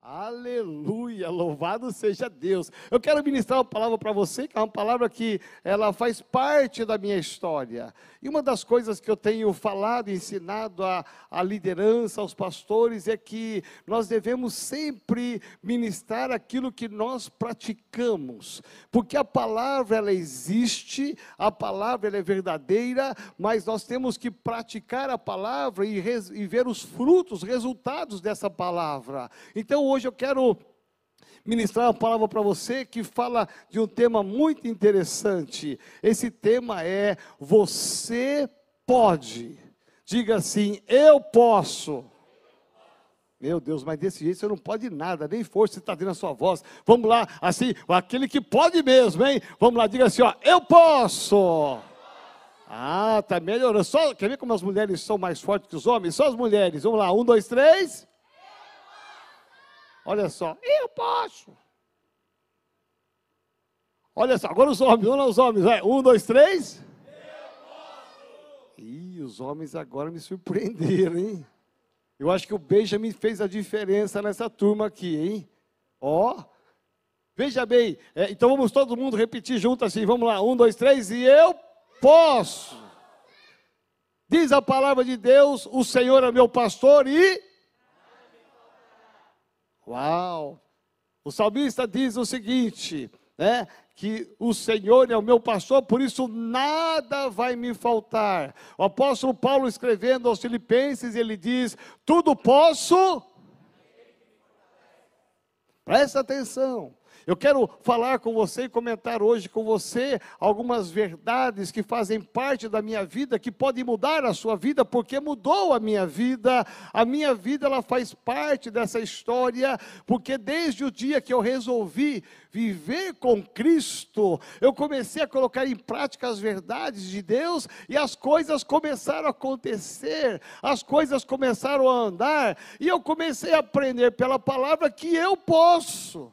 Aleluia, louvado seja Deus. Eu quero ministrar uma palavra para você, que é uma palavra que ela faz parte da minha história. E uma das coisas que eu tenho falado ensinado à, à liderança, aos pastores, é que nós devemos sempre ministrar aquilo que nós praticamos. Porque a palavra, ela existe, a palavra ela é verdadeira, mas nós temos que praticar a palavra e, res, e ver os frutos, os resultados dessa palavra. Então, hoje eu quero ministrar uma palavra para você que fala de um tema muito interessante. Esse tema é Você pode. Diga assim: Eu posso. Meu Deus, mas desse jeito você não pode nada, nem força está dentro da sua voz. Vamos lá, assim, aquele que pode mesmo, hein? Vamos lá, diga assim: ó, Eu posso. Ah, tá melhorando. Só, quer ver como as mulheres são mais fortes que os homens? Só as mulheres. Vamos lá, um, dois, três. Olha só, eu posso. Olha só, agora os homens, lá os homens, vai. Um, dois, três. Eu posso. Ih, os homens agora me surpreenderam, hein? Eu acho que o Benjamin fez a diferença nessa turma aqui, hein? Ó, veja bem, é, então vamos todo mundo repetir junto assim, vamos lá, um, dois, três, e eu posso. Diz a palavra de Deus: o Senhor é meu pastor e Uau! O salmista diz o seguinte, né? Que o Senhor é o meu pastor, por isso nada vai me faltar. O apóstolo Paulo escrevendo aos Filipenses, ele diz: Tudo posso. Presta atenção. Eu quero falar com você e comentar hoje com você algumas verdades que fazem parte da minha vida, que podem mudar a sua vida, porque mudou a minha vida. A minha vida ela faz parte dessa história, porque desde o dia que eu resolvi viver com Cristo, eu comecei a colocar em prática as verdades de Deus e as coisas começaram a acontecer, as coisas começaram a andar, e eu comecei a aprender pela palavra que eu posso.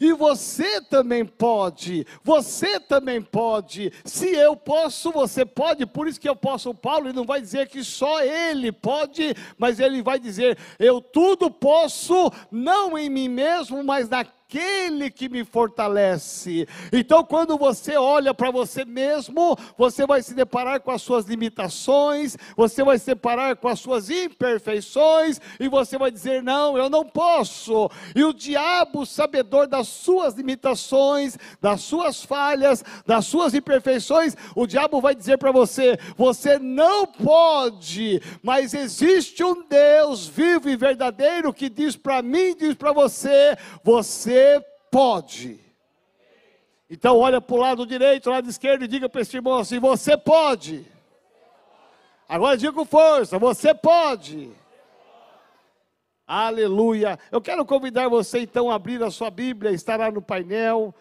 E você também pode, você também pode. Se eu posso, você pode. Por isso que eu posso, Paulo, ele não vai dizer que só ele pode, mas ele vai dizer: eu tudo posso, não em mim mesmo, mas naquele aquele que me fortalece. Então, quando você olha para você mesmo, você vai se deparar com as suas limitações, você vai se deparar com as suas imperfeições, e você vai dizer: Não, eu não posso. E o diabo, sabedor das suas limitações, das suas falhas, das suas imperfeições, o diabo vai dizer para você: Você não pode, mas existe um Deus vivo e verdadeiro que diz para mim, diz para você: Você pode. Então olha para o lado direito, lado esquerdo e diga para esse irmão assim: você pode. Agora diga com força: você pode. Aleluia. Eu quero convidar você então a abrir a sua Bíblia, estará no painel,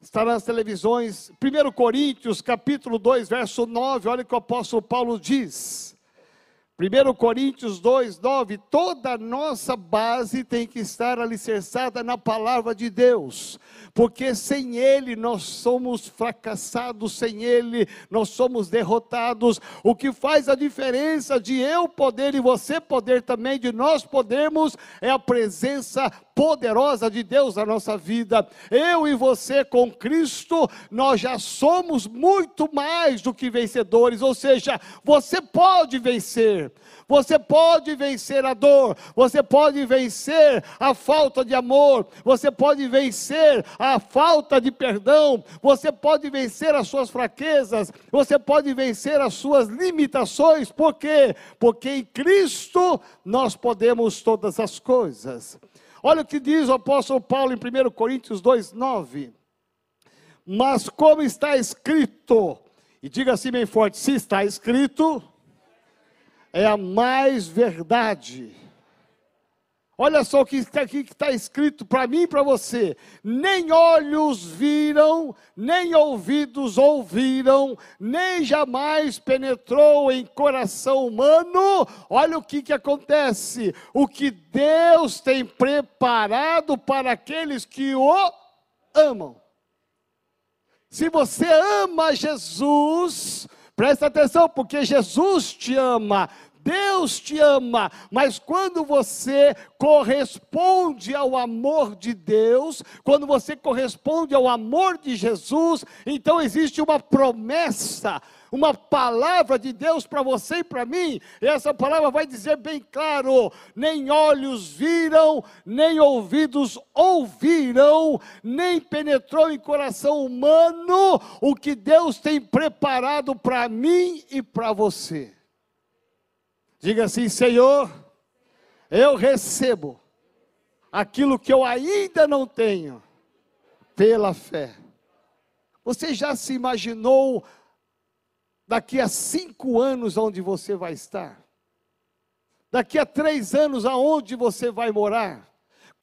estará nas televisões. 1 Coríntios, capítulo 2, verso 9, olha o que o apóstolo Paulo diz. 1 Coríntios 2, 9, toda nossa base tem que estar alicerçada na palavra de Deus, porque sem Ele nós somos fracassados, sem Ele nós somos derrotados. O que faz a diferença de eu poder e você poder também, de nós podermos, é a presença poderosa de Deus na nossa vida. Eu e você com Cristo, nós já somos muito mais do que vencedores, ou seja, você pode vencer. Você pode vencer a dor, você pode vencer a falta de amor, você pode vencer a falta de perdão, você pode vencer as suas fraquezas, você pode vencer as suas limitações, por quê? Porque em Cristo nós podemos todas as coisas. Olha o que diz o apóstolo Paulo em 1 Coríntios 2, 9. Mas como está escrito, e diga assim bem forte: se está escrito, é a mais verdade. Olha só o que está aqui que está escrito para mim e para você: nem olhos viram, nem ouvidos ouviram, nem jamais penetrou em coração humano. Olha o que, que acontece: o que Deus tem preparado para aqueles que o amam. Se você ama Jesus, presta atenção, porque Jesus te ama. Deus te ama, mas quando você corresponde ao amor de Deus, quando você corresponde ao amor de Jesus, então existe uma promessa uma palavra de Deus para você e para mim, e essa palavra vai dizer bem claro: nem olhos viram, nem ouvidos ouviram, nem penetrou em coração humano o que Deus tem preparado para mim e para você. Diga assim, Senhor, eu recebo aquilo que eu ainda não tenho, pela fé. Você já se imaginou daqui a cinco anos onde você vai estar? Daqui a três anos aonde você vai morar?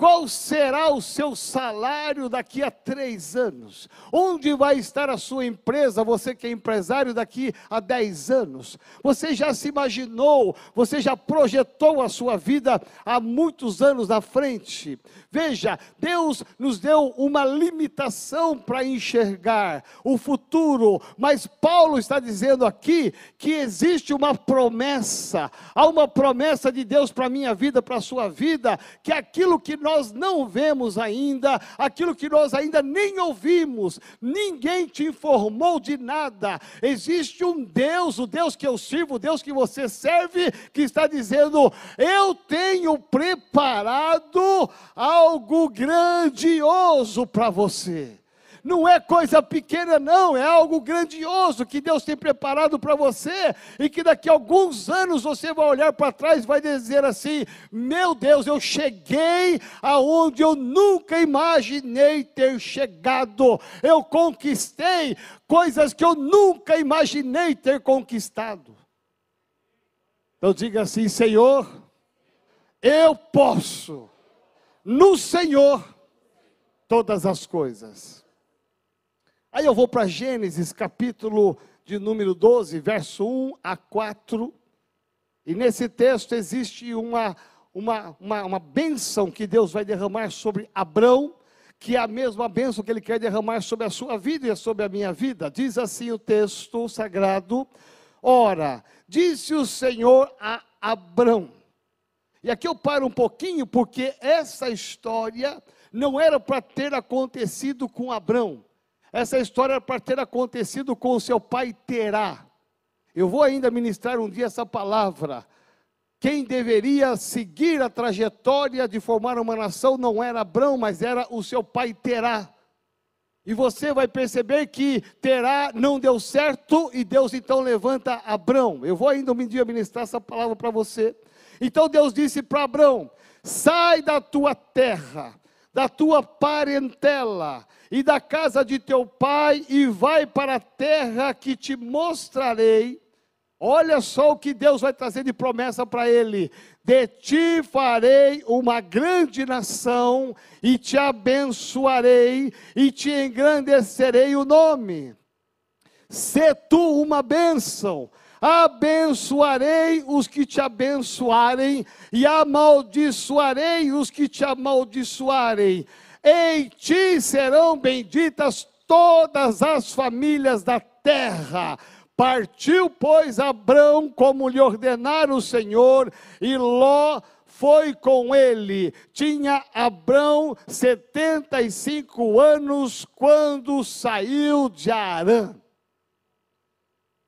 Qual será o seu salário daqui a três anos? Onde vai estar a sua empresa, você que é empresário, daqui a dez anos? Você já se imaginou, você já projetou a sua vida há muitos anos na frente? Veja, Deus nos deu uma limitação para enxergar o futuro, mas Paulo está dizendo aqui que existe uma promessa, há uma promessa de Deus para a minha vida, para a sua vida, que aquilo que nós não vemos ainda, aquilo que nós ainda nem ouvimos, ninguém te informou de nada. Existe um Deus, o Deus que eu sirvo, o Deus que você serve, que está dizendo: Eu tenho preparado algo grandioso para você não é coisa pequena, não, é algo grandioso que Deus tem preparado para você e que daqui a alguns anos você vai olhar para trás e vai dizer assim: meu Deus, eu cheguei aonde eu nunca imaginei ter chegado, eu conquistei coisas que eu nunca imaginei ter conquistado. Então diga assim: Senhor, eu posso, no Senhor, todas as coisas. Aí eu vou para Gênesis, capítulo de número 12, verso 1 a 4. E nesse texto existe uma, uma, uma, uma bênção que Deus vai derramar sobre Abrão, que é a mesma bênção que Ele quer derramar sobre a sua vida e sobre a minha vida. Diz assim o texto sagrado: Ora, disse o Senhor a Abrão. E aqui eu paro um pouquinho, porque essa história não era para ter acontecido com Abrão. Essa história para ter acontecido com o seu pai Terá. Eu vou ainda ministrar um dia essa palavra. Quem deveria seguir a trajetória de formar uma nação não era Abrão, mas era o seu pai Terá. E você vai perceber que Terá não deu certo e Deus então levanta Abrão. Eu vou ainda um dia ministrar essa palavra para você. Então Deus disse para Abrão: sai da tua terra, da tua parentela e da casa de teu pai e vai para a terra que te mostrarei. Olha só o que Deus vai trazer de promessa para ele: de ti farei uma grande nação, e te abençoarei, e te engrandecerei o nome. Se tu uma bênção, abençoarei os que te abençoarem, e amaldiçoarei os que te amaldiçoarem em ti serão benditas todas as famílias da terra. Partiu, pois, Abrão, como lhe ordenara o Senhor, e Ló foi com ele. Tinha Abrão 75 anos quando saiu de Arã.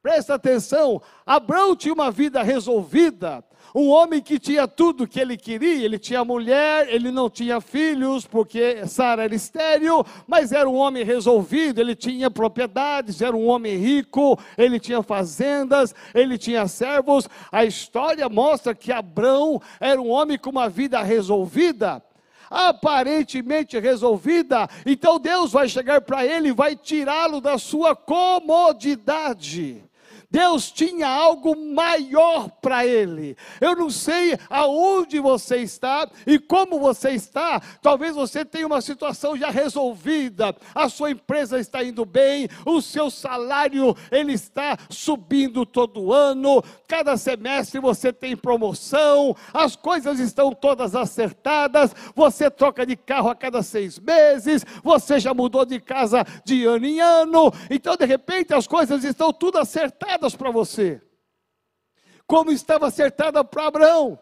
Presta atenção, Abrão tinha uma vida resolvida, um homem que tinha tudo que ele queria, ele tinha mulher, ele não tinha filhos, porque Sara era estéril, mas era um homem resolvido, ele tinha propriedades, era um homem rico, ele tinha fazendas, ele tinha servos. A história mostra que Abrão era um homem com uma vida resolvida aparentemente resolvida, então Deus vai chegar para ele e vai tirá-lo da sua comodidade. Deus tinha algo maior para ele. Eu não sei aonde você está e como você está. Talvez você tenha uma situação já resolvida. A sua empresa está indo bem, o seu salário ele está subindo todo ano. Cada semestre você tem promoção, as coisas estão todas acertadas. Você troca de carro a cada seis meses. Você já mudou de casa de ano em ano. Então de repente as coisas estão tudo acertadas para você. como estava acertada para Abraão.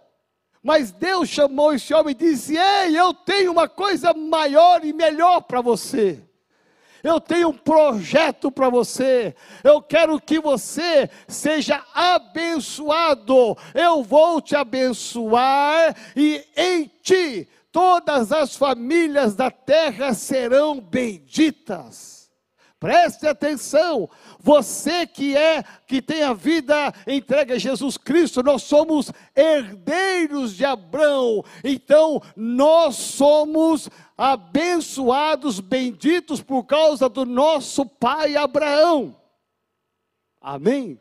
Mas Deus chamou esse homem e disse: Ei, eu tenho uma coisa maior e melhor para você. Eu tenho um projeto para você. Eu quero que você seja abençoado. Eu vou te abençoar e em ti todas as famílias da terra serão benditas. Preste atenção, você que é, que tem a vida entregue a Jesus Cristo, nós somos herdeiros de Abraão, então nós somos abençoados, benditos por causa do nosso pai Abraão. Amém?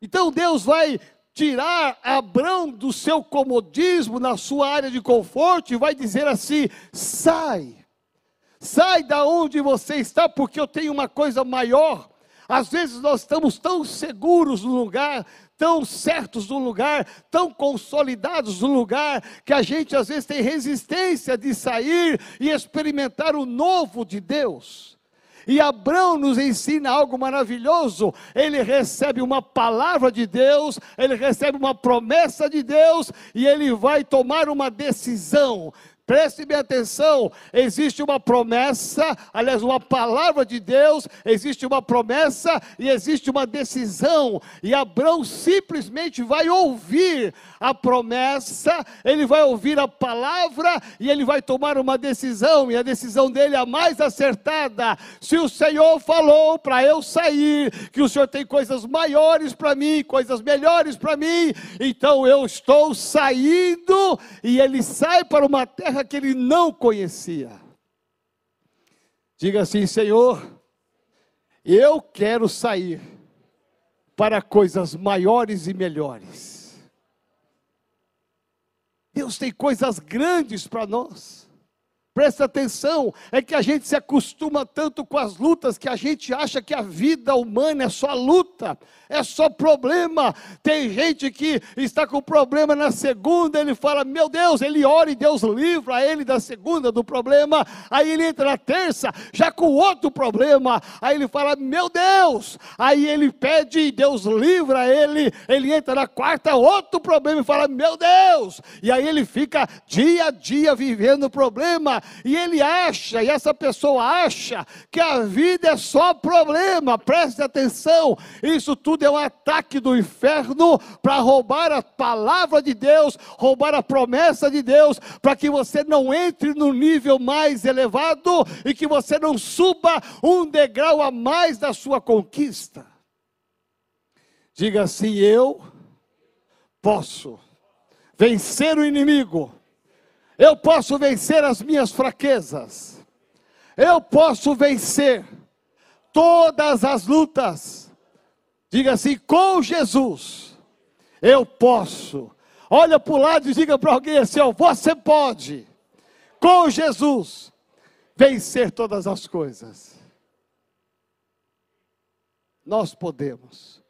Então Deus vai tirar Abraão do seu comodismo, na sua área de conforto, e vai dizer assim: sai Sai da onde você está, porque eu tenho uma coisa maior. Às vezes nós estamos tão seguros no lugar, tão certos no lugar, tão consolidados no lugar, que a gente às vezes tem resistência de sair e experimentar o novo de Deus. E Abraão nos ensina algo maravilhoso. Ele recebe uma palavra de Deus, ele recebe uma promessa de Deus e ele vai tomar uma decisão. Preste bem atenção, existe uma promessa, aliás, uma palavra de Deus, existe uma promessa e existe uma decisão, e Abraão simplesmente vai ouvir a promessa, ele vai ouvir a palavra e ele vai tomar uma decisão, e a decisão dele é a mais acertada. Se o Senhor falou para eu sair, que o Senhor tem coisas maiores para mim, coisas melhores para mim, então eu estou saindo, e ele sai para uma terra terra que ele não conhecia. Diga assim: Senhor, eu quero sair para coisas maiores e melhores. Deus tem coisas grandes para nós. Presta atenção, é que a gente se acostuma tanto com as lutas que a gente acha que a vida humana é só luta, é só problema. Tem gente que está com problema na segunda, ele fala, meu Deus, ele ora e Deus livra ele da segunda do problema. Aí ele entra na terça, já com outro problema. Aí ele fala, meu Deus. Aí ele pede e Deus livra ele. Ele entra na quarta, outro problema e fala, meu Deus. E aí ele fica dia a dia vivendo o problema e ele acha, e essa pessoa acha, que a vida é só problema, preste atenção, isso tudo é um ataque do inferno para roubar a palavra de Deus, roubar a promessa de Deus, para que você não entre no nível mais elevado e que você não suba um degrau a mais da sua conquista. Diga assim: eu posso vencer o inimigo eu posso vencer as minhas fraquezas. Eu posso vencer todas as lutas. Diga assim: com Jesus, eu posso. Olha para o lado e diga para alguém assim: ó, você pode, com Jesus, vencer todas as coisas. Nós podemos.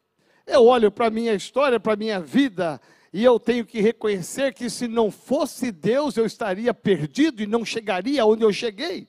Eu olho para a minha história, para a minha vida, e eu tenho que reconhecer que se não fosse Deus, eu estaria perdido e não chegaria onde eu cheguei.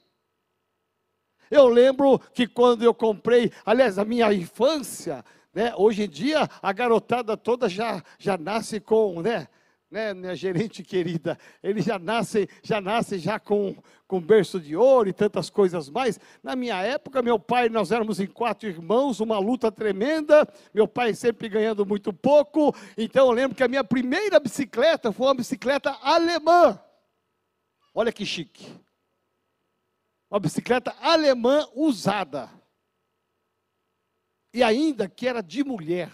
Eu lembro que quando eu comprei, aliás, a minha infância, né, hoje em dia a garotada toda já, já nasce com, né, né, minha gerente querida, ele já nasce, já nasce já com, com berço de ouro e tantas coisas mais. Na minha época, meu pai, nós éramos em quatro irmãos, uma luta tremenda, meu pai sempre ganhando muito pouco, então eu lembro que a minha primeira bicicleta foi uma bicicleta alemã. Olha que chique. Uma bicicleta alemã usada. E ainda que era de mulher,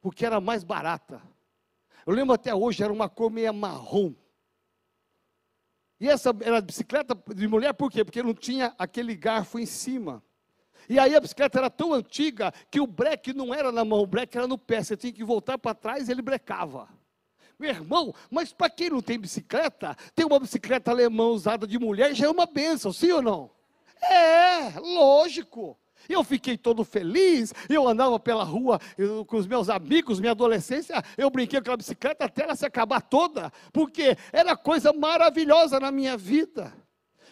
porque era mais barata. Eu lembro até hoje, era uma cor meio marrom. E essa era bicicleta de mulher, por quê? Porque não tinha aquele garfo em cima. E aí a bicicleta era tão antiga que o breque não era na mão, o breque era no pé. Você tinha que voltar para trás e ele brecava. Meu irmão, mas para quem não tem bicicleta, ter uma bicicleta alemã usada de mulher já é uma benção, sim ou não? É, lógico. Eu fiquei todo feliz, eu andava pela rua eu, com os meus amigos, minha adolescência, eu brinquei com aquela bicicleta até ela se acabar toda, porque era coisa maravilhosa na minha vida.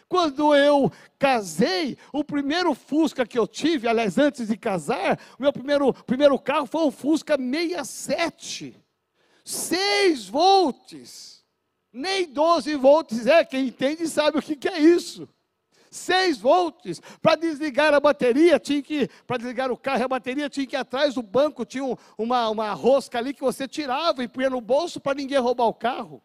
Quando eu casei, o primeiro Fusca que eu tive, aliás, antes de casar, o meu primeiro, primeiro carro foi um Fusca 67. 6 volts. Nem 12 volts é, quem entende sabe o que, que é isso. 6 volts. Para desligar a bateria, tinha que, para desligar o carro, a bateria tinha que ir atrás do banco, tinha um, uma, uma rosca ali que você tirava e punha no bolso para ninguém roubar o carro.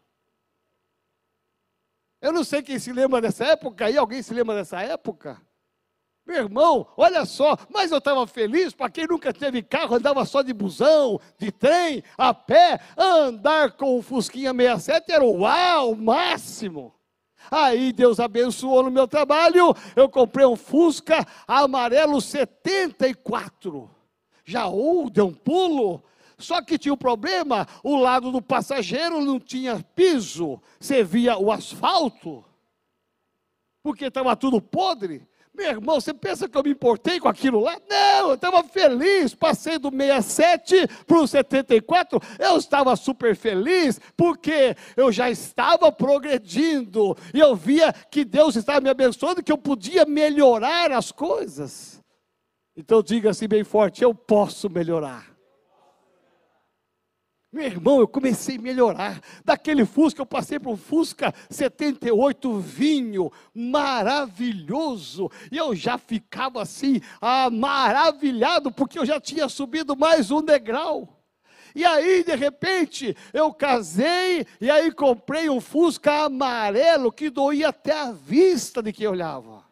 Eu não sei quem se lembra dessa época aí, alguém se lembra dessa época? Meu irmão, olha só, mas eu estava feliz, para quem nunca teve carro, andava só de busão, de trem, a pé, andar com o Fusquinha 67 era o uau, o máximo. Aí Deus abençoou no meu trabalho, eu comprei um Fusca amarelo 74. Já uh, deu um pulo. Só que tinha um problema, o lado do passageiro não tinha piso, você via o asfalto, porque estava tudo podre. Meu irmão, você pensa que eu me importei com aquilo lá? Não, eu estava feliz. Passei do 67 para o 74. Eu estava super feliz porque eu já estava progredindo. E eu via que Deus estava me abençoando, que eu podia melhorar as coisas. Então diga assim bem forte: eu posso melhorar. Meu irmão, eu comecei a melhorar. Daquele Fusca, eu passei para um Fusca 78 vinho, maravilhoso. E eu já ficava assim, ah, maravilhado, porque eu já tinha subido mais um degrau. E aí, de repente, eu casei e aí comprei um Fusca amarelo que doía até a vista de quem olhava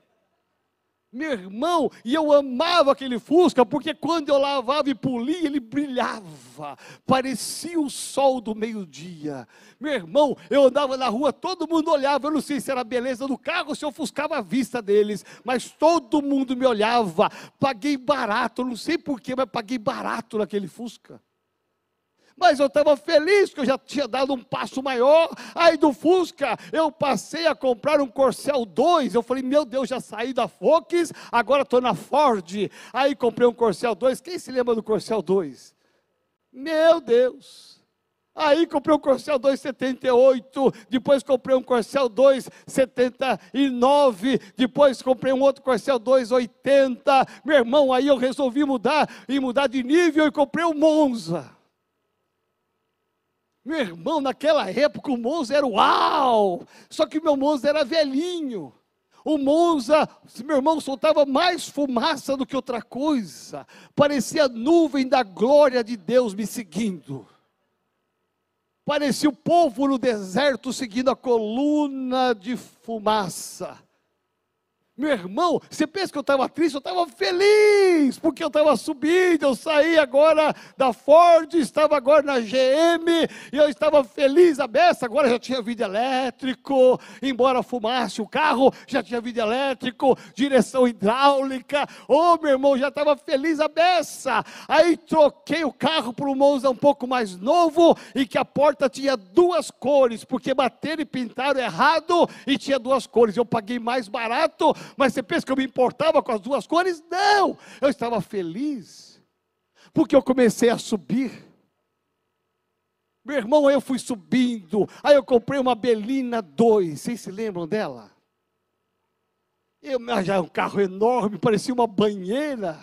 meu irmão, e eu amava aquele Fusca, porque quando eu lavava e polia, ele brilhava, parecia o sol do meio-dia. Meu irmão, eu andava na rua, todo mundo olhava, eu não sei se era a beleza do carro, se eu ofuscava a vista deles, mas todo mundo me olhava. Paguei barato, não sei porquê, mas paguei barato naquele Fusca mas eu estava feliz que eu já tinha dado um passo maior. Aí do Fusca, eu passei a comprar um Corcel 2. Eu falei, meu Deus, já saí da Focus, agora estou na Ford. Aí comprei um Corcel 2. Quem se lembra do Corcel 2? Meu Deus. Aí comprei um Corcel 278, depois comprei um Corcel 279, depois comprei um outro Corcel 280. Meu irmão, aí eu resolvi mudar e mudar de nível e comprei um Monza. Meu irmão, naquela época o Monza era uau! Só que meu Monza era velhinho. O Monza, meu irmão, soltava mais fumaça do que outra coisa. Parecia a nuvem da glória de Deus me seguindo. Parecia o povo no deserto seguindo a coluna de fumaça. Meu irmão, você pensa que eu estava triste? Eu estava feliz, porque eu estava subindo, eu saí agora da Ford, estava agora na GM, e eu estava feliz a beça, agora já tinha vídeo elétrico, embora fumasse o carro, já tinha vídeo elétrico, direção hidráulica, oh, meu irmão, já estava feliz a beça. Aí troquei o carro para um Monza um pouco mais novo, e que a porta tinha duas cores, porque bateram e pintaram errado, e tinha duas cores, eu paguei mais barato, mas você pensa que eu me importava com as duas cores? Não! Eu estava feliz, porque eu comecei a subir. Meu irmão, eu fui subindo, aí eu comprei uma Belina 2, vocês se lembram dela? Eu, já é um carro enorme, parecia uma banheira.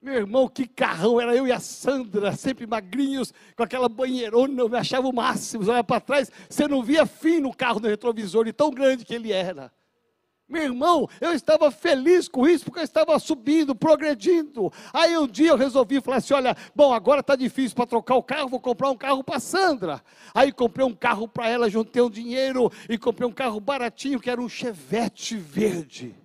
Meu irmão, que carrão, era eu e a Sandra, sempre magrinhos, com aquela banheirona, eu me achava o máximo, olha para trás, você não via fim no carro no retrovisor, de tão grande que ele era. Meu irmão, eu estava feliz com isso, porque eu estava subindo, progredindo. Aí um dia eu resolvi falar assim: olha, bom, agora está difícil para trocar o carro, vou comprar um carro para Sandra. Aí comprei um carro para ela, juntei um dinheiro e comprei um carro baratinho, que era um Chevette verde.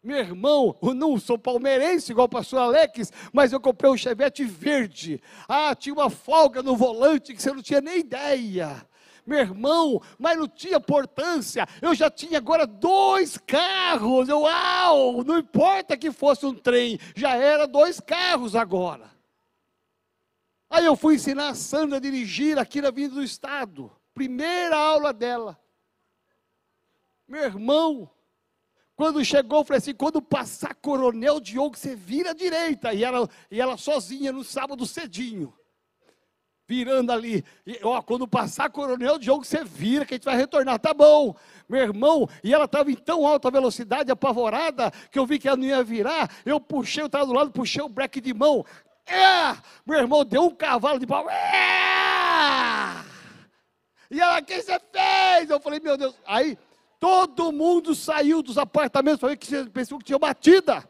Meu irmão, eu não sou palmeirense igual o pastor Alex, mas eu comprei um Chevette verde. Ah, tinha uma folga no volante que você não tinha nem ideia meu irmão, mas não tinha importância. Eu já tinha agora dois carros. Eu, uau, não importa que fosse um trem, já era dois carros agora. Aí eu fui ensinar a Sandra a dirigir aqui na Vinda do Estado. Primeira aula dela. Meu irmão, quando chegou, eu falei assim: quando passar Coronel Diogo, você vira à direita. E ela, e ela sozinha no sábado cedinho. Virando ali. E, ó, quando passar coronel Diogo, você vira que a gente vai retornar. Tá bom, meu irmão. E ela estava em tão alta velocidade, apavorada, que eu vi que ela não ia virar. Eu puxei, eu estava do lado, puxei o breque de mão. É! Meu irmão deu um cavalo de pau. É! E ela, o que você fez? Eu falei, meu Deus. Aí todo mundo saiu dos apartamentos, falei que pensou que tinha batida.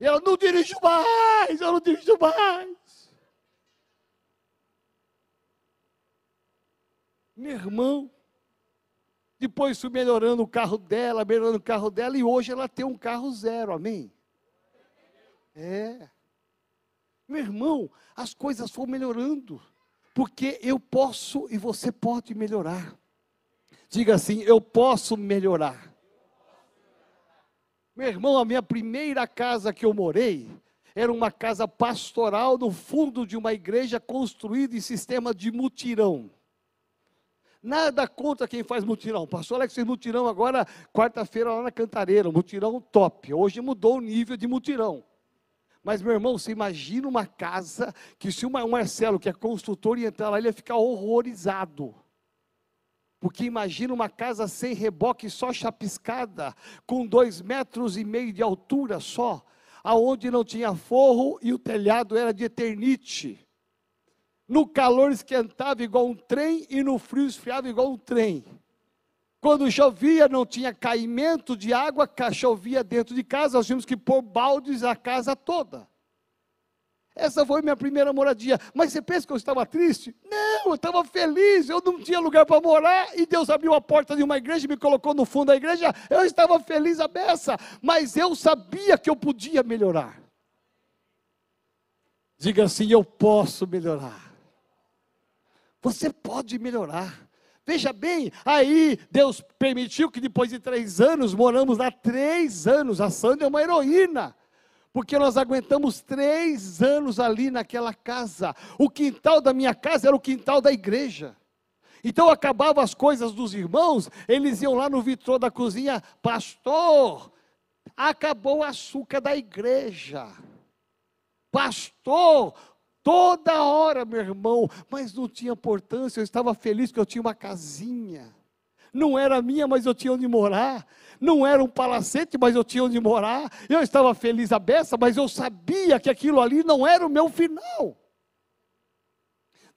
E ela, não dirijo mais, eu não dirijo mais. Meu irmão, depois fui melhorando o carro dela, melhorando o carro dela, e hoje ela tem um carro zero, amém? É. Meu irmão, as coisas foram melhorando, porque eu posso e você pode melhorar. Diga assim: eu posso melhorar. Meu irmão, a minha primeira casa que eu morei era uma casa pastoral no fundo de uma igreja construída em sistema de mutirão. Nada contra quem faz mutirão. Pastor Alex fez mutirão agora, quarta-feira, lá na Cantareira. Mutirão top. Hoje mudou o nível de mutirão. Mas, meu irmão, você imagina uma casa que se o Marcelo, que é construtor, ia entrar lá, ele ia ficar horrorizado. Porque imagina uma casa sem reboque, só chapiscada, com dois metros e meio de altura só, aonde não tinha forro e o telhado era de eternite. No calor esquentava igual um trem e no frio esfriava igual um trem. Quando chovia, não tinha caimento de água, chovia dentro de casa, nós tínhamos que pôr baldes a casa toda. Essa foi minha primeira moradia. Mas você pensa que eu estava triste? Não, eu estava feliz. Eu não tinha lugar para morar e Deus abriu a porta de uma igreja e me colocou no fundo da igreja. Eu estava feliz a beça, mas eu sabia que eu podia melhorar. Diga assim: eu posso melhorar. Você pode melhorar. Veja bem, aí Deus permitiu que depois de três anos, moramos lá três anos. A Sandra é uma heroína, porque nós aguentamos três anos ali naquela casa. O quintal da minha casa era o quintal da igreja. Então acabavam as coisas dos irmãos, eles iam lá no vitrô da cozinha, pastor, acabou o açúcar da igreja. Pastor, Toda hora, meu irmão, mas não tinha importância, eu estava feliz que eu tinha uma casinha. Não era minha, mas eu tinha onde morar. Não era um palacete, mas eu tinha onde morar. Eu estava feliz a beça, mas eu sabia que aquilo ali não era o meu final.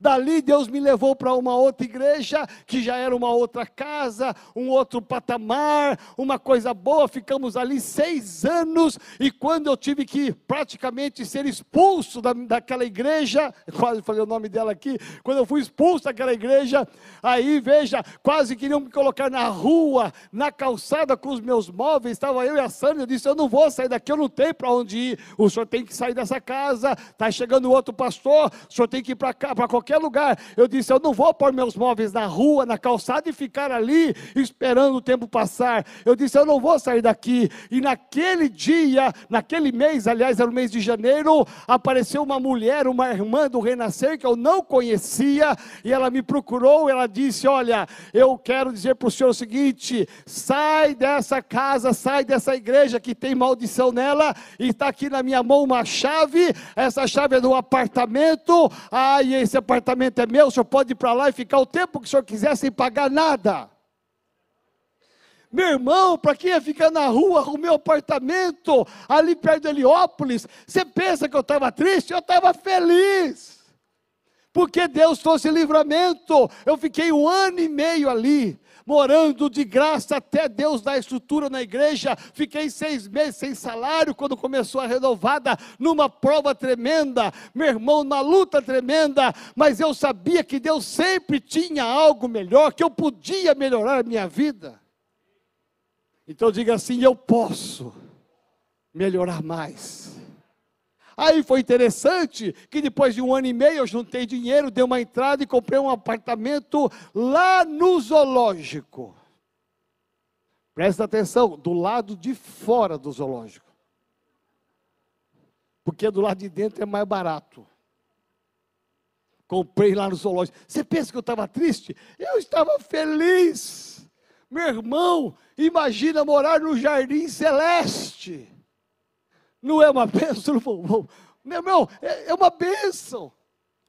Dali Deus me levou para uma outra igreja, que já era uma outra casa, um outro patamar, uma coisa boa. Ficamos ali seis anos, e quando eu tive que praticamente ser expulso da, daquela igreja, quase falei o nome dela aqui, quando eu fui expulso daquela igreja, aí veja, quase queriam me colocar na rua, na calçada com os meus móveis. Estava eu e a Sandra, eu disse: Eu não vou sair daqui, eu não tenho para onde ir. O senhor tem que sair dessa casa, está chegando outro pastor, o senhor tem que ir para qualquer qualquer lugar. Eu disse: Eu não vou pôr meus móveis na rua, na calçada e ficar ali esperando o tempo passar. Eu disse: Eu não vou sair daqui. E naquele dia, naquele mês, aliás, era o mês de janeiro, apareceu uma mulher, uma irmã do Renascer que eu não conhecia, e ela me procurou. Ela disse: Olha, eu quero dizer para o senhor o seguinte: sai dessa casa, sai dessa igreja que tem maldição nela, e está aqui na minha mão uma chave. Essa chave é do apartamento. E esse apartamento apartamento é meu, o senhor pode ir para lá e ficar o tempo que o senhor quiser sem pagar nada. Meu irmão, para quem ia ficar na rua, o meu apartamento, ali perto de Heliópolis, você pensa que eu estava triste? Eu estava feliz. Porque Deus trouxe livramento. Eu fiquei um ano e meio ali morando de graça até Deus dar estrutura na igreja. Fiquei seis meses sem salário quando começou a renovada, numa prova tremenda, meu irmão, na luta tremenda, mas eu sabia que Deus sempre tinha algo melhor, que eu podia melhorar a minha vida. Então diga assim: eu posso melhorar mais. Aí foi interessante que depois de um ano e meio eu juntei dinheiro, dei uma entrada e comprei um apartamento lá no zoológico. Presta atenção, do lado de fora do zoológico. Porque do lado de dentro é mais barato. Comprei lá no zoológico. Você pensa que eu estava triste? Eu estava feliz. Meu irmão, imagina morar no jardim celeste. Não é uma bênção? Meu irmão, é, é uma bênção.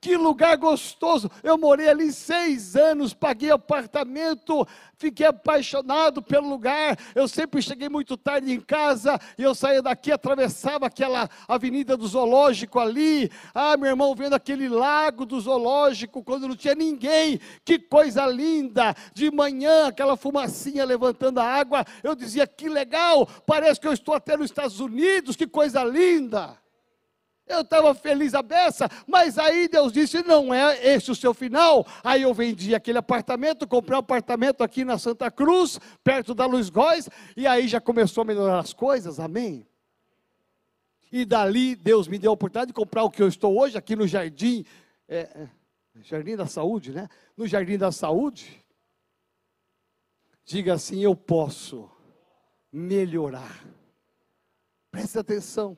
Que lugar gostoso. Eu morei ali seis anos, paguei apartamento, fiquei apaixonado pelo lugar. Eu sempre cheguei muito tarde em casa e eu saía daqui, atravessava aquela avenida do zoológico ali. Ah, meu irmão, vendo aquele lago do zoológico quando não tinha ninguém. Que coisa linda! De manhã, aquela fumacinha levantando a água. Eu dizia que legal, parece que eu estou até nos Estados Unidos. Que coisa linda! Eu estava feliz a beça, mas aí Deus disse: não é esse o seu final. Aí eu vendi aquele apartamento, comprei um apartamento aqui na Santa Cruz, perto da Luz Góes, e aí já começou a melhorar as coisas, amém? E dali Deus me deu a oportunidade de comprar o que eu estou hoje, aqui no Jardim, é, é Jardim da Saúde, né? No Jardim da Saúde. Diga assim: eu posso melhorar. Preste atenção.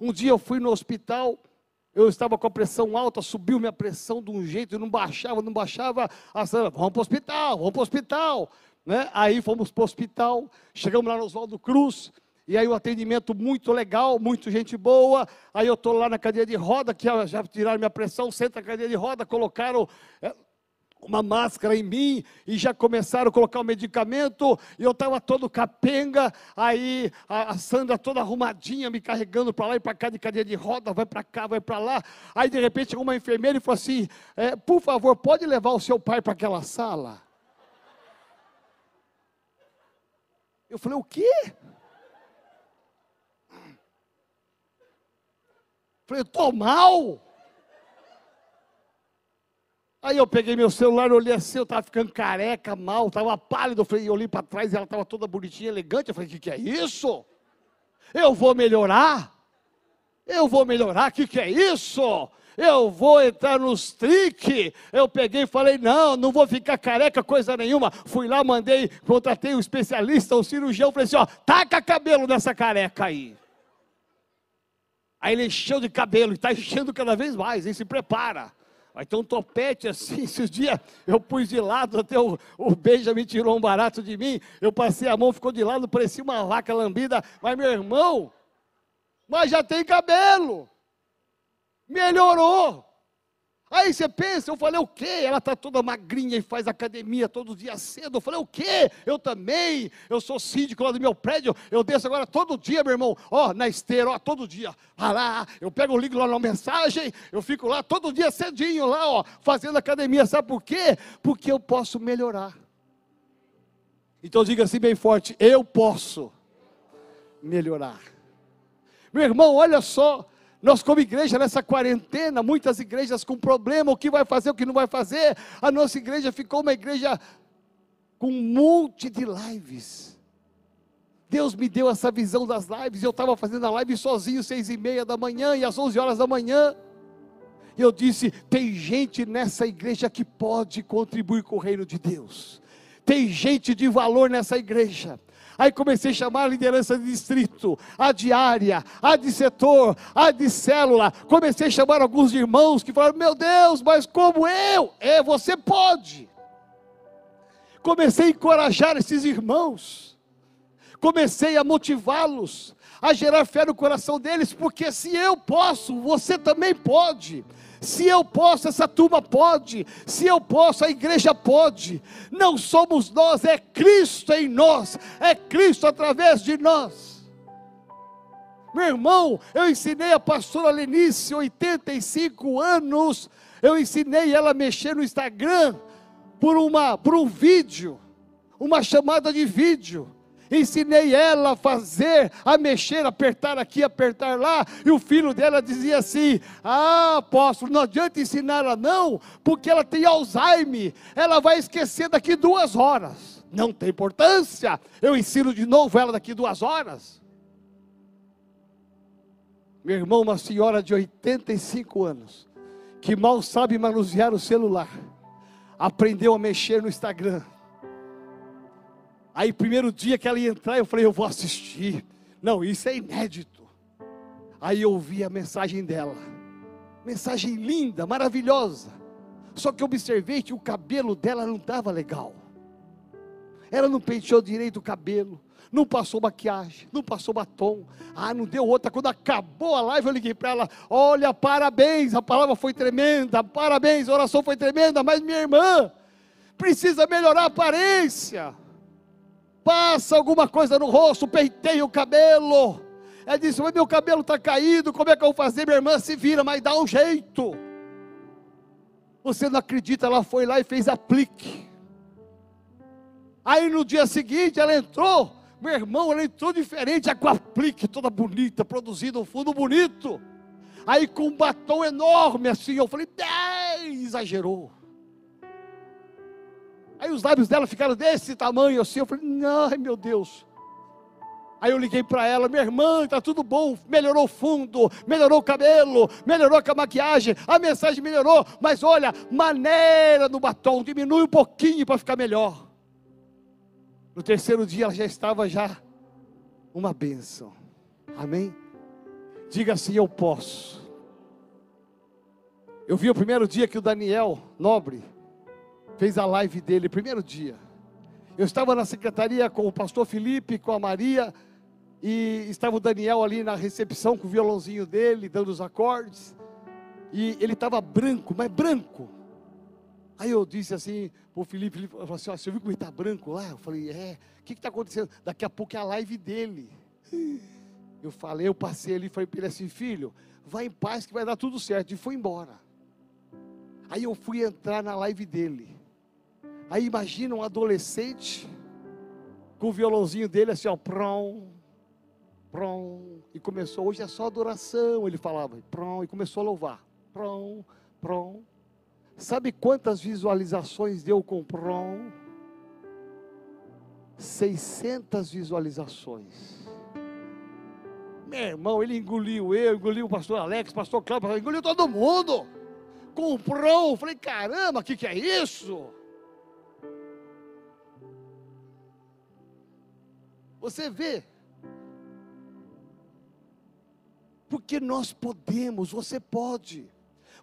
Um dia eu fui no hospital, eu estava com a pressão alta, subiu minha pressão de um jeito, não baixava, não baixava. A vamos para o hospital, vamos para o hospital. Né? Aí fomos para o hospital, chegamos lá no Oswaldo Cruz, e aí o atendimento muito legal, muito gente boa. Aí eu estou lá na cadeira de roda, que já tiraram minha pressão, senta na cadeira de roda, colocaram é, uma máscara em mim e já começaram a colocar o medicamento e eu estava todo capenga, aí a, Sandra toda arrumadinha me carregando para lá e para cá de cadeia de roda, vai para cá, vai para lá, aí de repente uma enfermeira e falou assim, é, por favor, pode levar o seu pai para aquela sala? Eu falei, o quê? Falei, estou mal? Aí eu peguei meu celular, olhei assim, eu estava ficando careca, mal, estava pálido. Eu falei, olhei para trás e ela estava toda bonitinha, elegante. Eu falei, o que, que é isso? Eu vou melhorar? Eu vou melhorar? O que, que é isso? Eu vou entrar nos trick. Eu peguei e falei, não, não vou ficar careca, coisa nenhuma. Fui lá, mandei, contratei um especialista, um cirurgião, falei assim, ó, taca cabelo nessa careca aí. Aí ele encheu de cabelo, e está enchendo cada vez mais, hein? Se prepara. Vai ter um topete assim. Esses dias eu pus de lado, até o, o Benjamin tirou um barato de mim. Eu passei a mão, ficou de lado, parecia uma vaca lambida. Mas meu irmão, mas já tem cabelo. Melhorou. Aí você pensa, eu falei, o quê? Ela está toda magrinha e faz academia todo dia cedo. Eu falei, o quê? Eu também, eu sou síndico lá do meu prédio, eu desço agora todo dia, meu irmão, ó, na esteira, ó, todo dia. Ah lá, eu pego o link lá na mensagem, eu fico lá todo dia cedinho lá, ó, fazendo academia. Sabe por quê? Porque eu posso melhorar. Então diga assim bem forte, eu posso melhorar. Meu irmão, olha só, nós, como igreja, nessa quarentena, muitas igrejas com problema, o que vai fazer, o que não vai fazer. A nossa igreja ficou uma igreja com um monte de lives. Deus me deu essa visão das lives. Eu estava fazendo a live sozinho, seis e meia da manhã e às onze horas da manhã. E eu disse: tem gente nessa igreja que pode contribuir com o reino de Deus. Tem gente de valor nessa igreja. Aí comecei a chamar a liderança de distrito, a diária, a de setor, a de célula. Comecei a chamar alguns irmãos que falaram: Meu Deus, mas como eu? É, você pode. Comecei a encorajar esses irmãos. Comecei a motivá-los, a gerar fé no coração deles, porque se eu posso, você também pode. Se eu posso, essa turma pode. Se eu posso, a igreja pode. Não somos nós, é Cristo em nós. É Cristo através de nós. Meu irmão, eu ensinei a pastora Lenice, 85 anos. Eu ensinei ela a mexer no Instagram por, uma, por um vídeo, uma chamada de vídeo. Ensinei ela a fazer, a mexer, apertar aqui, apertar lá. E o filho dela dizia assim: Ah, apóstolo, não adianta ensinar ela, não, porque ela tem Alzheimer. Ela vai esquecer daqui duas horas. Não tem importância. Eu ensino de novo ela daqui duas horas. Meu irmão, uma senhora de 85 anos, que mal sabe manusear o celular, aprendeu a mexer no Instagram Aí, primeiro dia que ela ia entrar, eu falei, eu vou assistir. Não, isso é inédito. Aí eu ouvi a mensagem dela. Mensagem linda, maravilhosa. Só que eu observei que o cabelo dela não estava legal. Ela não penteou direito o cabelo, não passou maquiagem, não passou batom, ah, não deu outra. Quando acabou a live, eu liguei para ela: Olha, parabéns, a palavra foi tremenda, parabéns, a oração foi tremenda, mas minha irmã precisa melhorar a aparência. Passa alguma coisa no rosto, peitei o cabelo. Ela disse: Mas meu cabelo está caído, como é que eu vou fazer? Minha irmã se vira, mas dá um jeito. Você não acredita, ela foi lá e fez aplique. Aí no dia seguinte ela entrou, meu irmão, ela entrou diferente, com aplique toda bonita, produzindo um fundo bonito. Aí com um batom enorme assim, eu falei, exagerou. Aí os lábios dela ficaram desse tamanho assim, eu falei, ai meu Deus. Aí eu liguei para ela, minha irmã, está tudo bom, melhorou o fundo, melhorou o cabelo, melhorou a maquiagem, a mensagem melhorou, mas olha, maneira no batom, diminui um pouquinho para ficar melhor. No terceiro dia ela já estava já uma bênção. Amém? Diga assim, eu posso. Eu vi o primeiro dia que o Daniel Nobre fez a live dele, primeiro dia. Eu estava na secretaria com o pastor Felipe, com a Maria, e estava o Daniel ali na recepção com o violãozinho dele, dando os acordes. E ele estava branco, mas branco. Aí eu disse assim para o Felipe, ele falou assim, você viu como ele está branco lá? Eu falei, é, o que está acontecendo? Daqui a pouco é a live dele. Eu falei, eu passei ali e falei para ele assim, filho, vai em paz que vai dar tudo certo. E foi embora. Aí eu fui entrar na live dele. Aí imagina um adolescente com o violãozinho dele assim, ó, prom, prom, e começou, hoje é só adoração, ele falava, prom, e começou a louvar, prom, prom. Sabe quantas visualizações deu com prom? 600 visualizações. Meu irmão, ele engoliu eu, engoliu o pastor Alex, pastor Cláudio, engoliu todo mundo. Com prom, falei, caramba, o que, que é isso? Você vê? Porque nós podemos, você pode.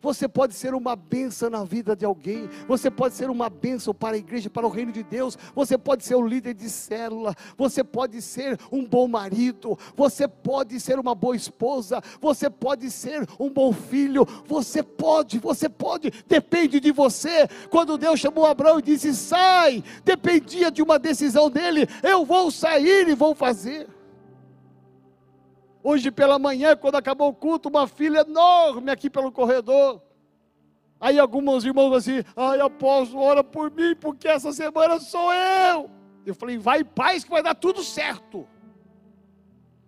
Você pode ser uma bênção na vida de alguém. Você pode ser uma bênção para a igreja, para o reino de Deus. Você pode ser um líder de célula. Você pode ser um bom marido. Você pode ser uma boa esposa. Você pode ser um bom filho. Você pode, você pode. Depende de você. Quando Deus chamou Abraão e disse: sai, dependia de uma decisão dele. Eu vou sair e vou fazer. Hoje pela manhã, quando acabou o culto, uma fila enorme aqui pelo corredor. Aí alguns irmãos assim, ai apóstolo, ora por mim, porque essa semana sou eu. Eu falei, vai em paz que vai dar tudo certo.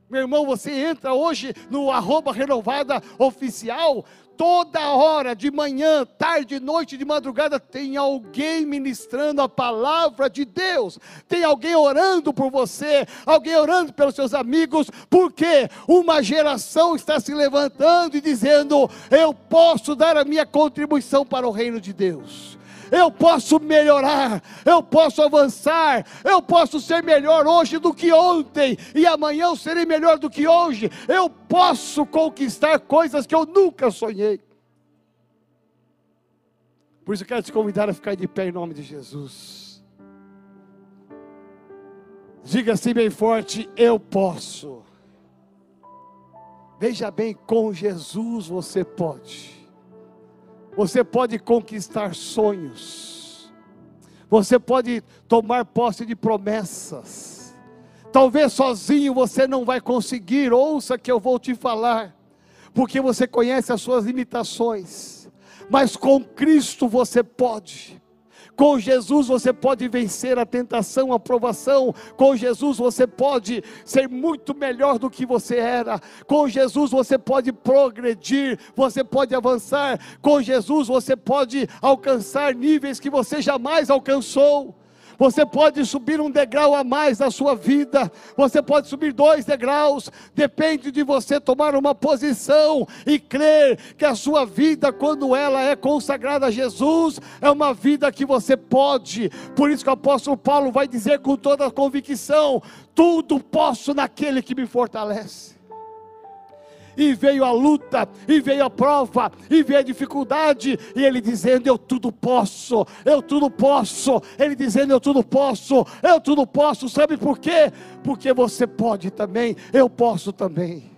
Meu irmão, você entra hoje no arroba renovada oficial, toda hora, de manhã, tarde, noite, de madrugada, tem alguém ministrando a palavra de Deus, tem alguém orando por você, alguém orando pelos seus amigos, porque uma geração está se levantando e dizendo: Eu posso dar a minha contribuição para o reino de Deus eu posso melhorar, eu posso avançar, eu posso ser melhor hoje do que ontem, e amanhã eu serei melhor do que hoje, eu posso conquistar coisas que eu nunca sonhei. Por isso eu quero te convidar a ficar de pé em nome de Jesus. Diga assim bem forte: Eu posso. Veja bem, com Jesus você pode. Você pode conquistar sonhos. Você pode tomar posse de promessas. Talvez sozinho você não vai conseguir. Ouça que eu vou te falar, porque você conhece as suas limitações. Mas com Cristo você pode. Com Jesus você pode vencer a tentação, a provação. Com Jesus você pode ser muito melhor do que você era. Com Jesus você pode progredir, você pode avançar. Com Jesus você pode alcançar níveis que você jamais alcançou. Você pode subir um degrau a mais na sua vida, você pode subir dois degraus, depende de você tomar uma posição e crer que a sua vida, quando ela é consagrada a Jesus, é uma vida que você pode. Por isso que o apóstolo Paulo vai dizer com toda a convicção: tudo posso naquele que me fortalece. E veio a luta, e veio a prova, e veio a dificuldade, e ele dizendo: Eu tudo posso, eu tudo posso. Ele dizendo: Eu tudo posso, eu tudo posso. Sabe por quê? Porque você pode também, eu posso também.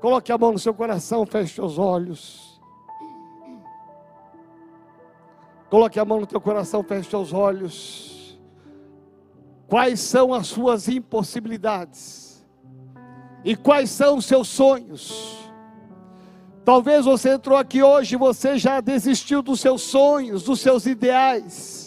Coloque a mão no seu coração, feche os olhos. Coloque a mão no teu coração, feche os olhos. Quais são as suas impossibilidades? E quais são os seus sonhos? Talvez você entrou aqui hoje e você já desistiu dos seus sonhos, dos seus ideais.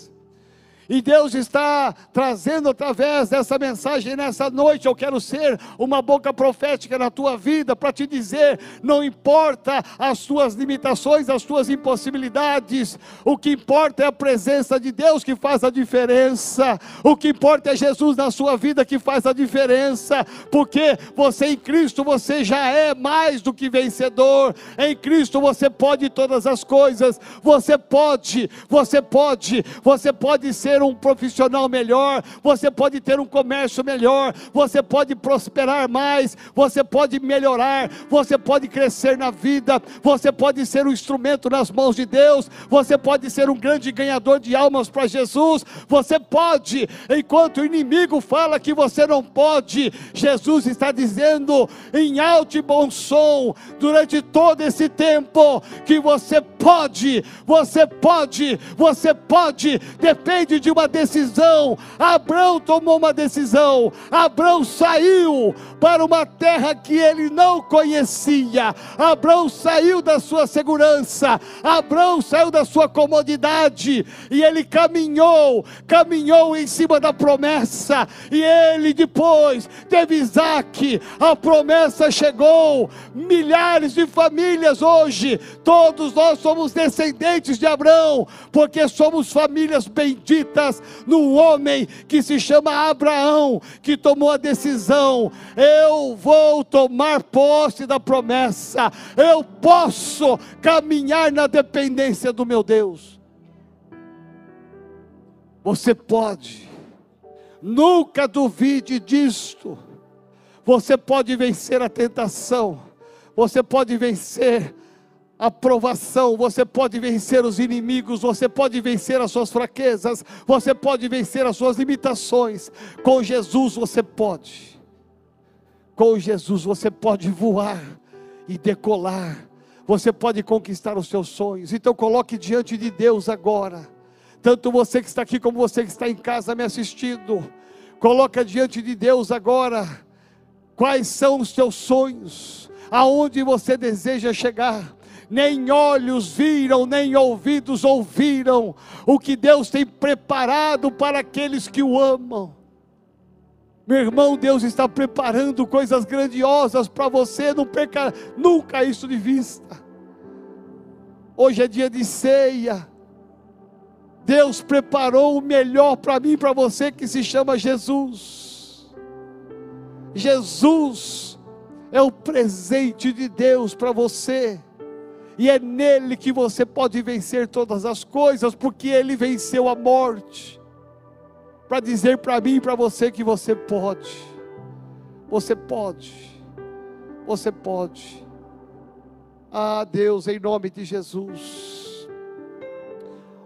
E Deus está trazendo através dessa mensagem nessa noite. Eu quero ser uma boca profética na tua vida para te dizer: não importa as tuas limitações, as tuas impossibilidades, o que importa é a presença de Deus que faz a diferença. O que importa é Jesus na sua vida que faz a diferença, porque você em Cristo você já é mais do que vencedor. Em Cristo você pode todas as coisas. Você pode, você pode, você pode ser ser um profissional melhor, você pode ter um comércio melhor, você pode prosperar mais, você pode melhorar, você pode crescer na vida, você pode ser um instrumento nas mãos de Deus, você pode ser um grande ganhador de almas para Jesus, você pode, enquanto o inimigo fala que você não pode, Jesus está dizendo em alto e bom som, durante todo esse tempo, que você pode, você pode, você pode, depende de de uma decisão. Abraão tomou uma decisão. Abraão saiu para uma terra que ele não conhecia. Abraão saiu da sua segurança. Abraão saiu da sua comodidade e ele caminhou, caminhou em cima da promessa. E ele depois teve Isaac. A promessa chegou. Milhares de famílias hoje, todos nós somos descendentes de Abraão, porque somos famílias benditas no homem que se chama Abraão, que tomou a decisão: eu vou tomar posse da promessa, eu posso caminhar na dependência do meu Deus. Você pode, nunca duvide disto. Você pode vencer a tentação, você pode vencer a provação, você pode vencer os inimigos, você pode vencer as suas fraquezas, você pode vencer as suas limitações. Com Jesus você pode. Com Jesus você pode voar e decolar. Você pode conquistar os seus sonhos. Então coloque diante de Deus agora. Tanto você que está aqui como você que está em casa me assistindo. Coloca diante de Deus agora quais são os seus sonhos, aonde você deseja chegar nem olhos viram, nem ouvidos ouviram o que Deus tem preparado para aqueles que o amam. Meu irmão, Deus está preparando coisas grandiosas para você, não perca nunca isso de vista. Hoje é dia de ceia. Deus preparou o melhor para mim e para você que se chama Jesus. Jesus é o presente de Deus para você e é nele que você pode vencer todas as coisas, porque ele venceu a morte. Para dizer para mim e para você que você pode, você pode, você pode. Ah, Deus, em nome de Jesus,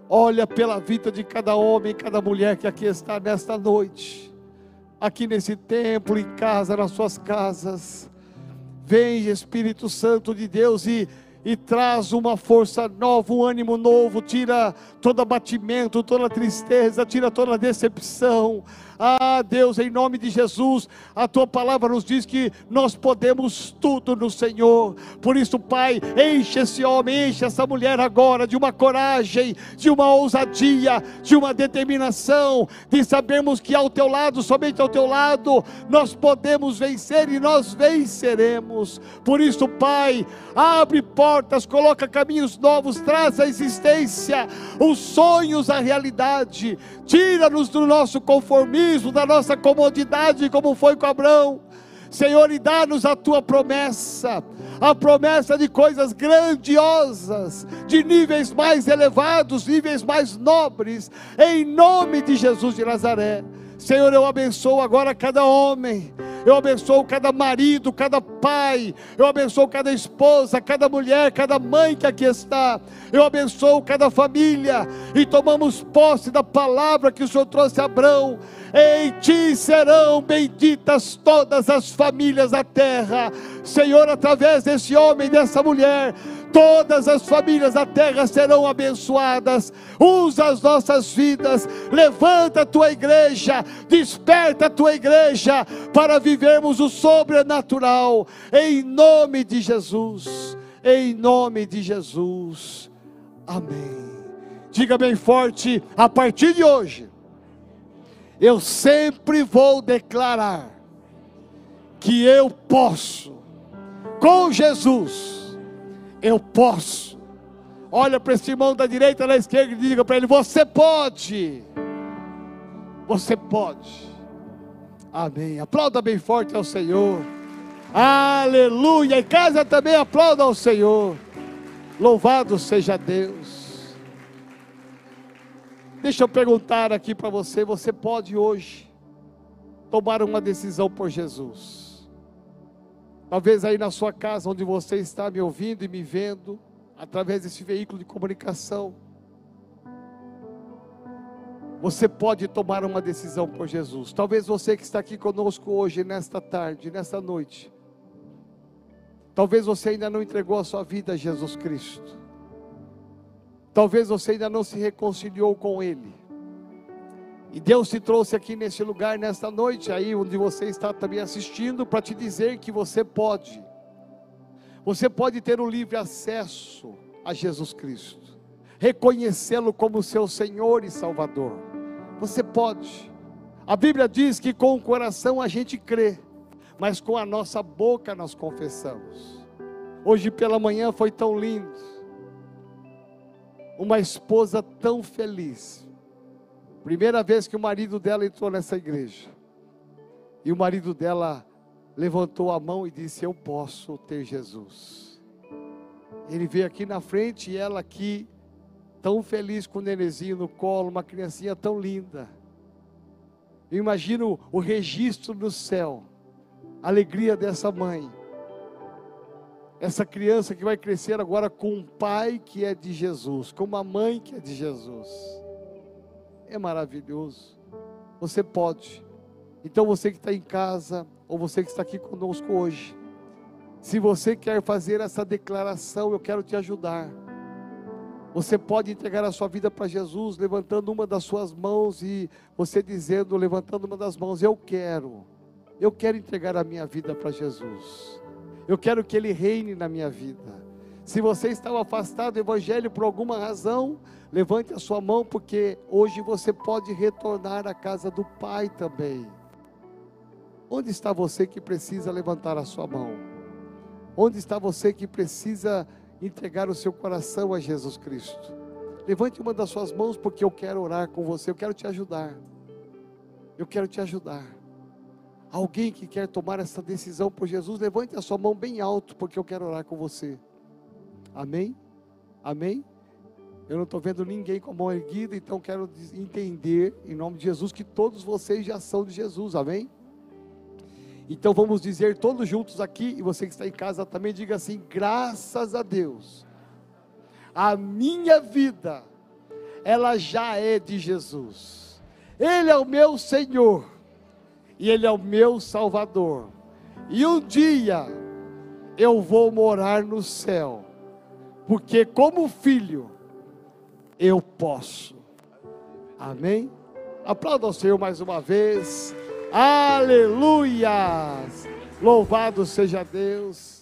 olha pela vida de cada homem, cada mulher que aqui está nesta noite, aqui nesse templo, em casa, nas suas casas. Vem, Espírito Santo de Deus, e e traz uma força nova, um ânimo novo, tira todo abatimento, toda tristeza, tira toda decepção, ah, Deus, em nome de Jesus, a tua palavra nos diz que nós podemos tudo no Senhor. Por isso, Pai, enche esse homem, enche essa mulher agora de uma coragem, de uma ousadia, de uma determinação, de sabermos que ao teu lado, somente ao teu lado, nós podemos vencer e nós venceremos. Por isso, Pai, abre portas, coloca caminhos novos, traz à existência os sonhos à realidade, tira-nos do nosso conformismo da nossa comodidade, como foi com Abraão. Senhor, e dá-nos a tua promessa, a promessa de coisas grandiosas, de níveis mais elevados, níveis mais nobres, em nome de Jesus de Nazaré. Senhor, eu abençoo agora cada homem, Eu abençoo cada marido, cada pai. Eu abençoo cada esposa, cada mulher, cada mãe que aqui está. Eu abençoo cada família. E tomamos posse da palavra que o Senhor trouxe a Abraão. Em ti serão benditas todas as famílias da terra. Senhor, através desse homem, dessa mulher, todas as famílias da terra serão abençoadas. Usa as nossas vidas, levanta a tua igreja, desperta a tua igreja para vivermos o sobrenatural, em nome de Jesus. Em nome de Jesus. Amém. Diga bem forte, a partir de hoje, eu sempre vou declarar que eu posso, com Jesus, eu posso. Olha para esse irmão da direita, da esquerda e diga para ele: Você pode. Você pode. Amém. Aplauda bem forte ao Senhor. Aleluia. Em casa também aplauda ao Senhor. Louvado seja Deus. Deixa eu perguntar aqui para você: você pode hoje tomar uma decisão por Jesus? Talvez aí na sua casa, onde você está me ouvindo e me vendo, através desse veículo de comunicação, você pode tomar uma decisão por Jesus. Talvez você que está aqui conosco hoje, nesta tarde, nesta noite, talvez você ainda não entregou a sua vida a Jesus Cristo. Talvez você ainda não se reconciliou com Ele. E Deus te trouxe aqui nesse lugar, nesta noite, aí onde você está também assistindo, para te dizer que você pode. Você pode ter o um livre acesso a Jesus Cristo, reconhecê-lo como seu Senhor e Salvador. Você pode. A Bíblia diz que com o coração a gente crê, mas com a nossa boca nós confessamos. Hoje pela manhã foi tão lindo. Uma esposa tão feliz Primeira vez que o marido dela entrou nessa igreja. E o marido dela levantou a mão e disse: Eu posso ter Jesus. Ele veio aqui na frente e ela aqui, tão feliz com o nenenzinho no colo, uma criancinha tão linda. Eu imagino o registro no céu, a alegria dessa mãe. Essa criança que vai crescer agora com um pai que é de Jesus, com uma mãe que é de Jesus é maravilhoso. Você pode. Então você que está em casa, ou você que está aqui conosco hoje, se você quer fazer essa declaração, eu quero te ajudar. Você pode entregar a sua vida para Jesus, levantando uma das suas mãos e você dizendo, levantando uma das mãos, eu quero, eu quero entregar a minha vida para Jesus. Eu quero que Ele reine na minha vida. Se você estava afastado do Evangelho por alguma razão, levante a sua mão, porque hoje você pode retornar à casa do Pai também. Onde está você que precisa levantar a sua mão? Onde está você que precisa entregar o seu coração a Jesus Cristo? Levante uma das suas mãos, porque eu quero orar com você, eu quero te ajudar. Eu quero te ajudar. Alguém que quer tomar essa decisão por Jesus, levante a sua mão bem alto, porque eu quero orar com você. Amém? Amém? Eu não estou vendo ninguém com a mão erguida, então quero entender, em nome de Jesus, que todos vocês já são de Jesus, amém? Então vamos dizer todos juntos aqui, e você que está em casa também, diga assim: graças a Deus, a minha vida, ela já é de Jesus, Ele é o meu Senhor, e Ele é o meu Salvador, e um dia eu vou morar no céu porque como filho eu posso. Amém? Aplauda o Senhor mais uma vez. Aleluia! Louvado seja Deus.